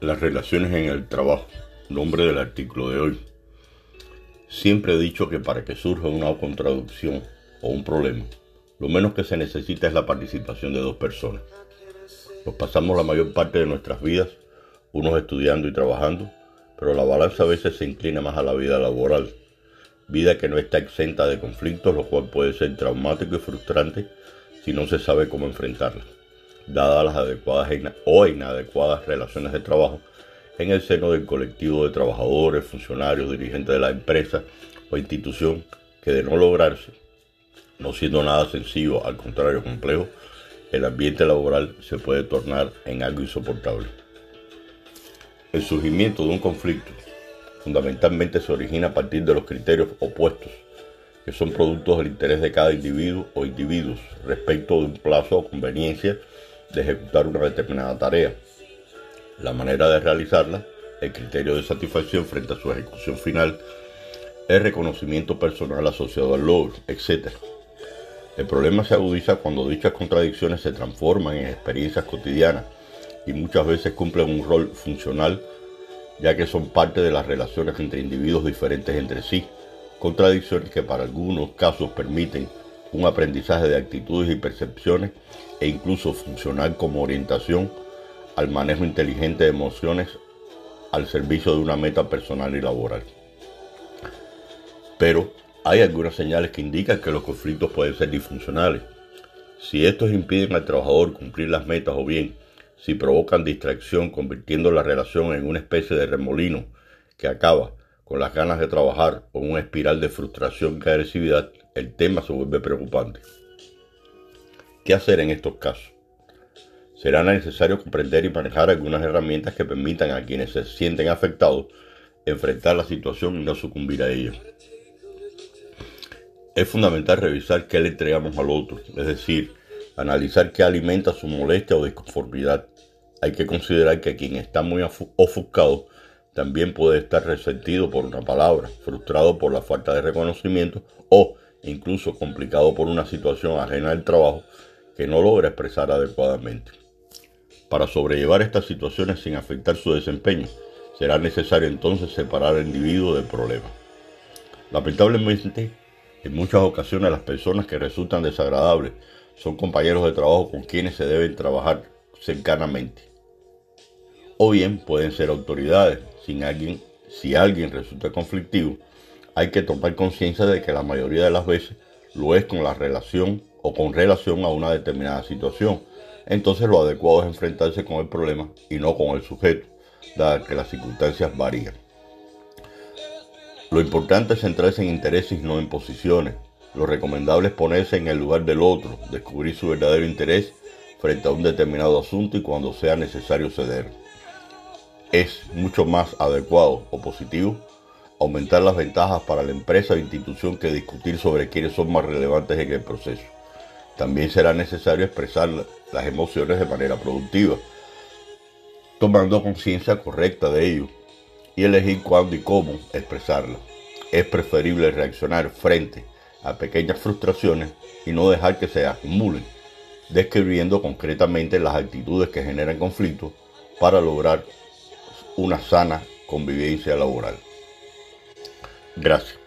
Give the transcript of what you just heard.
Las relaciones en el trabajo. Nombre del artículo de hoy. Siempre he dicho que para que surja una contradicción o un problema, lo menos que se necesita es la participación de dos personas. Nos pasamos la mayor parte de nuestras vidas, unos estudiando y trabajando, pero la balanza a veces se inclina más a la vida laboral, vida que no está exenta de conflictos, lo cual puede ser traumático y frustrante si no se sabe cómo enfrentarla dadas las adecuadas o inadecuadas relaciones de trabajo en el seno del colectivo de trabajadores, funcionarios, dirigentes de la empresa o institución que de no lograrse, no siendo nada sencillo, al contrario complejo, el ambiente laboral se puede tornar en algo insoportable. El surgimiento de un conflicto fundamentalmente se origina a partir de los criterios opuestos, que son productos del interés de cada individuo o individuos respecto de un plazo o conveniencia de ejecutar una determinada tarea, la manera de realizarla, el criterio de satisfacción frente a su ejecución final, el reconocimiento personal asociado al logro, etc. El problema se agudiza cuando dichas contradicciones se transforman en experiencias cotidianas y muchas veces cumplen un rol funcional ya que son parte de las relaciones entre individuos diferentes entre sí, contradicciones que para algunos casos permiten un aprendizaje de actitudes y percepciones e incluso funcionar como orientación al manejo inteligente de emociones al servicio de una meta personal y laboral. Pero hay algunas señales que indican que los conflictos pueden ser disfuncionales. Si estos impiden al trabajador cumplir las metas o bien si provocan distracción convirtiendo la relación en una especie de remolino que acaba con las ganas de trabajar o una espiral de frustración y agresividad, el tema se vuelve preocupante. ¿Qué hacer en estos casos? Será necesario comprender y manejar algunas herramientas que permitan a quienes se sienten afectados enfrentar la situación y no sucumbir a ella. Es fundamental revisar qué le entregamos al otro, es decir, analizar qué alimenta su molestia o disconformidad. Hay que considerar que quien está muy ofuscado también puede estar resentido por una palabra, frustrado por la falta de reconocimiento o incluso complicado por una situación ajena al trabajo que no logra expresar adecuadamente. Para sobrellevar estas situaciones sin afectar su desempeño, será necesario entonces separar al individuo del problema. Lamentablemente, en muchas ocasiones las personas que resultan desagradables son compañeros de trabajo con quienes se deben trabajar cercanamente. O bien pueden ser autoridades. Sin alguien, si alguien resulta conflictivo, hay que tomar conciencia de que la mayoría de las veces lo es con la relación o con relación a una determinada situación. Entonces lo adecuado es enfrentarse con el problema y no con el sujeto, dado que las circunstancias varían. Lo importante es centrarse en intereses y no en posiciones. Lo recomendable es ponerse en el lugar del otro, descubrir su verdadero interés frente a un determinado asunto y cuando sea necesario ceder. Es mucho más adecuado o positivo aumentar las ventajas para la empresa o institución que discutir sobre quiénes son más relevantes en el proceso. También será necesario expresar las emociones de manera productiva, tomando conciencia correcta de ello y elegir cuándo y cómo expresarla. Es preferible reaccionar frente a pequeñas frustraciones y no dejar que se acumulen, describiendo concretamente las actitudes que generan conflictos para lograr una sana convivencia laboral. Gracias.